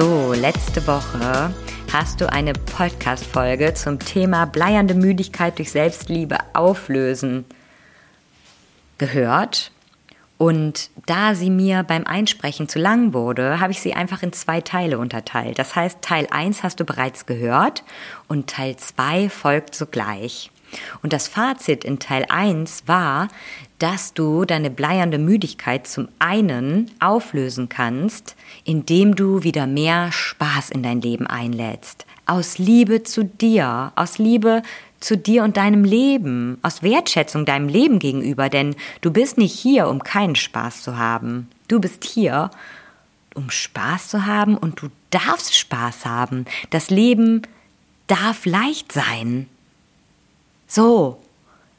So, letzte Woche hast du eine Podcast-Folge zum Thema bleiernde Müdigkeit durch Selbstliebe auflösen gehört. Und da sie mir beim Einsprechen zu lang wurde, habe ich sie einfach in zwei Teile unterteilt. Das heißt, Teil 1 hast du bereits gehört und Teil 2 folgt sogleich. Und das Fazit in Teil 1 war, dass du deine bleiernde Müdigkeit zum einen auflösen kannst, indem du wieder mehr Spaß in dein Leben einlädst. Aus Liebe zu dir, aus Liebe zu dir und deinem Leben, aus Wertschätzung deinem Leben gegenüber, denn du bist nicht hier, um keinen Spaß zu haben. Du bist hier, um Spaß zu haben und du darfst Spaß haben. Das Leben darf leicht sein. So,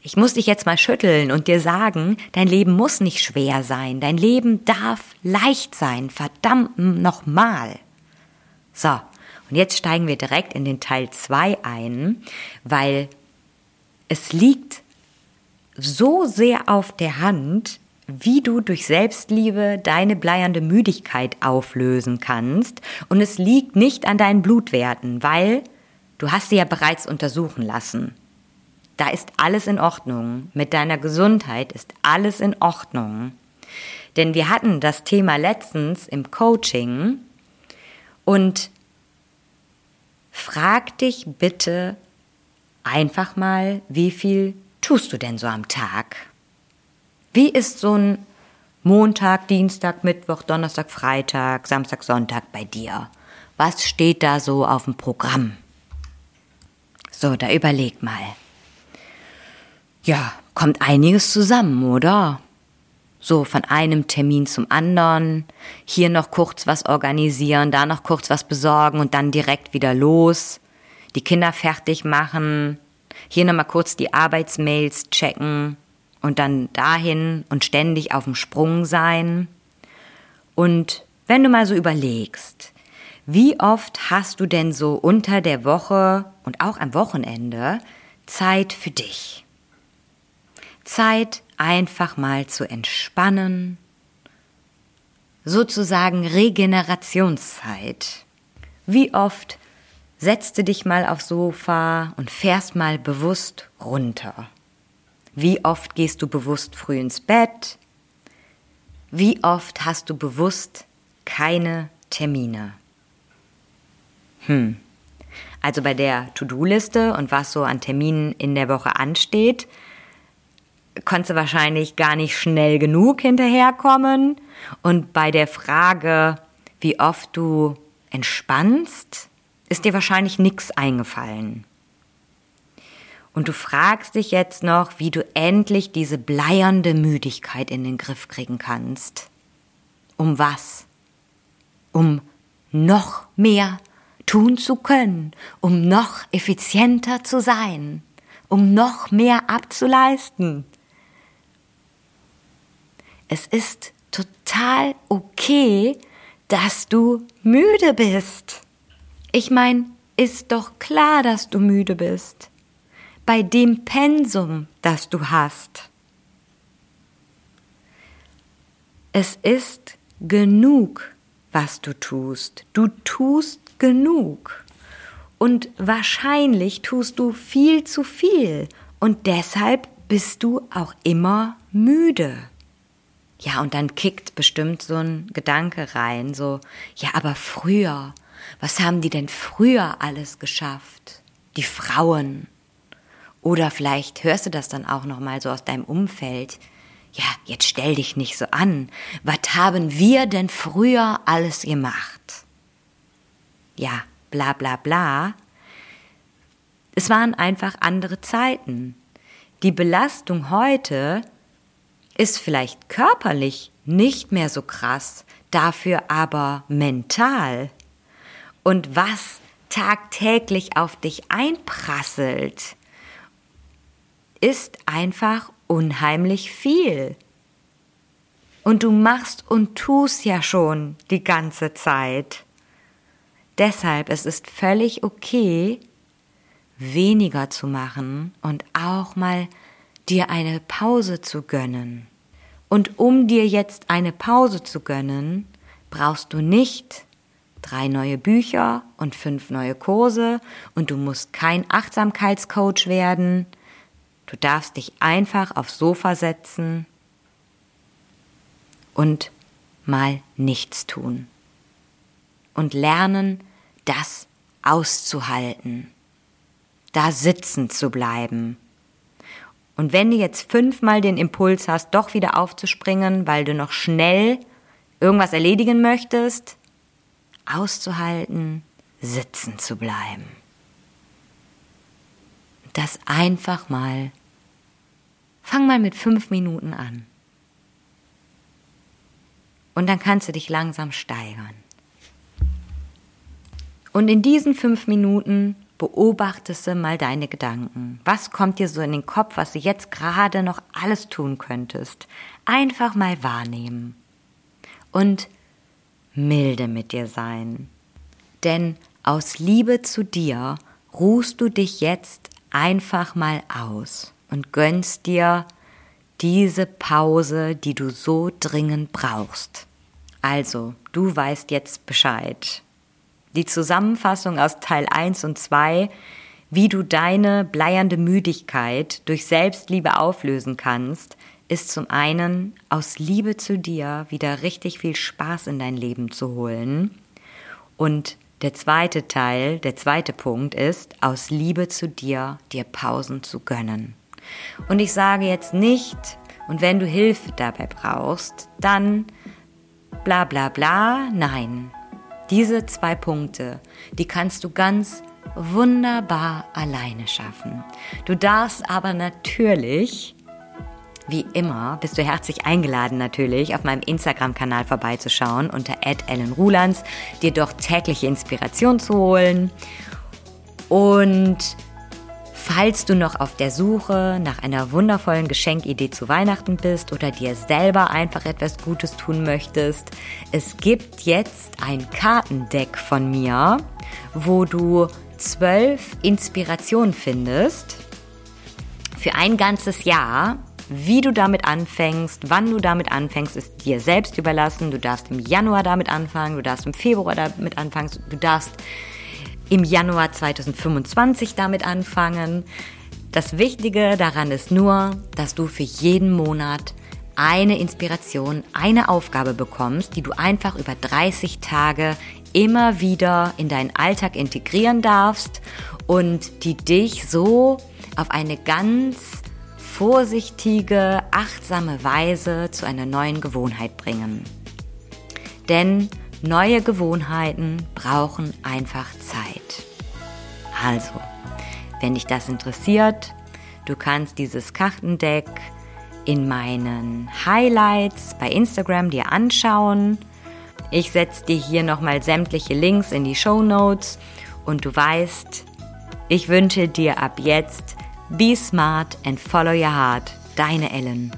ich muss dich jetzt mal schütteln und dir sagen, dein Leben muss nicht schwer sein, dein Leben darf leicht sein, verdammt nochmal. So, und jetzt steigen wir direkt in den Teil 2 ein, weil es liegt so sehr auf der Hand, wie du durch Selbstliebe deine bleiernde Müdigkeit auflösen kannst. Und es liegt nicht an deinen Blutwerten, weil du hast sie ja bereits untersuchen lassen. Da ist alles in Ordnung. Mit deiner Gesundheit ist alles in Ordnung. Denn wir hatten das Thema letztens im Coaching und frag dich bitte einfach mal, wie viel tust du denn so am Tag? Wie ist so ein Montag, Dienstag, Mittwoch, Donnerstag, Freitag, Samstag, Sonntag bei dir? Was steht da so auf dem Programm? So, da überleg mal. Ja, kommt einiges zusammen, oder? So von einem Termin zum anderen, hier noch kurz was organisieren, da noch kurz was besorgen und dann direkt wieder los, die Kinder fertig machen, hier nochmal kurz die Arbeitsmails checken und dann dahin und ständig auf dem Sprung sein. Und wenn du mal so überlegst, wie oft hast du denn so unter der Woche und auch am Wochenende Zeit für dich? Zeit, einfach mal zu entspannen, sozusagen Regenerationszeit. Wie oft setzt du dich mal aufs Sofa und fährst mal bewusst runter? Wie oft gehst du bewusst früh ins Bett? Wie oft hast du bewusst keine Termine? Hm. Also bei der To-Do-Liste und was so an Terminen in der Woche ansteht, konntest du wahrscheinlich gar nicht schnell genug hinterherkommen. Und bei der Frage, wie oft du entspannst, ist dir wahrscheinlich nichts eingefallen. Und du fragst dich jetzt noch, wie du endlich diese bleiernde Müdigkeit in den Griff kriegen kannst. Um was? Um noch mehr tun zu können, um noch effizienter zu sein, um noch mehr abzuleisten. Es ist total okay, dass du müde bist. Ich meine, ist doch klar, dass du müde bist. Bei dem Pensum, das du hast. Es ist genug, was du tust. Du tust genug. Und wahrscheinlich tust du viel zu viel. Und deshalb bist du auch immer müde. Ja, und dann kickt bestimmt so ein Gedanke rein, so, ja, aber früher, was haben die denn früher alles geschafft? Die Frauen. Oder vielleicht hörst du das dann auch noch mal so aus deinem Umfeld. Ja, jetzt stell dich nicht so an. Was haben wir denn früher alles gemacht? Ja, bla bla bla. Es waren einfach andere Zeiten. Die Belastung heute ist vielleicht körperlich nicht mehr so krass, dafür aber mental. Und was tagtäglich auf dich einprasselt, ist einfach unheimlich viel. Und du machst und tust ja schon die ganze Zeit. Deshalb es ist völlig okay, weniger zu machen und auch mal dir eine Pause zu gönnen. Und um dir jetzt eine Pause zu gönnen, brauchst du nicht drei neue Bücher und fünf neue Kurse und du musst kein Achtsamkeitscoach werden. Du darfst dich einfach aufs Sofa setzen und mal nichts tun und lernen, das auszuhalten, da sitzen zu bleiben. Und wenn du jetzt fünfmal den Impuls hast, doch wieder aufzuspringen, weil du noch schnell irgendwas erledigen möchtest, auszuhalten, sitzen zu bleiben. Das einfach mal. Fang mal mit fünf Minuten an. Und dann kannst du dich langsam steigern. Und in diesen fünf Minuten beobachtest mal deine Gedanken. Was kommt dir so in den Kopf, was du jetzt gerade noch alles tun könntest? Einfach mal wahrnehmen. Und milde mit dir sein. Denn aus Liebe zu dir ruhst du dich jetzt einfach mal aus und gönnst dir diese Pause, die du so dringend brauchst. Also, du weißt jetzt Bescheid. Die Zusammenfassung aus Teil 1 und 2, wie du deine bleiernde Müdigkeit durch Selbstliebe auflösen kannst, ist zum einen aus Liebe zu dir wieder richtig viel Spaß in dein Leben zu holen. Und der zweite Teil, der zweite Punkt ist, aus Liebe zu dir dir Pausen zu gönnen. Und ich sage jetzt nicht, und wenn du Hilfe dabei brauchst, dann bla bla bla, nein. Diese zwei Punkte, die kannst du ganz wunderbar alleine schaffen. Du darfst aber natürlich, wie immer, bist du herzlich eingeladen natürlich, auf meinem Instagram-Kanal vorbeizuschauen unter @ellenrulands, dir doch tägliche Inspiration zu holen und Falls du noch auf der Suche nach einer wundervollen Geschenkidee zu Weihnachten bist oder dir selber einfach etwas Gutes tun möchtest, es gibt jetzt ein Kartendeck von mir, wo du zwölf Inspirationen findest für ein ganzes Jahr. Wie du damit anfängst, wann du damit anfängst, ist dir selbst überlassen. Du darfst im Januar damit anfangen, du darfst im Februar damit anfangen, du darfst im Januar 2025 damit anfangen. Das Wichtige daran ist nur, dass du für jeden Monat eine Inspiration, eine Aufgabe bekommst, die du einfach über 30 Tage immer wieder in deinen Alltag integrieren darfst und die dich so auf eine ganz vorsichtige, achtsame Weise zu einer neuen Gewohnheit bringen. Denn Neue Gewohnheiten brauchen einfach Zeit. Also, wenn dich das interessiert, du kannst dieses Kartendeck in meinen Highlights bei Instagram dir anschauen. Ich setze dir hier nochmal sämtliche Links in die Show Notes und du weißt, ich wünsche dir ab jetzt Be smart and follow your heart. Deine Ellen.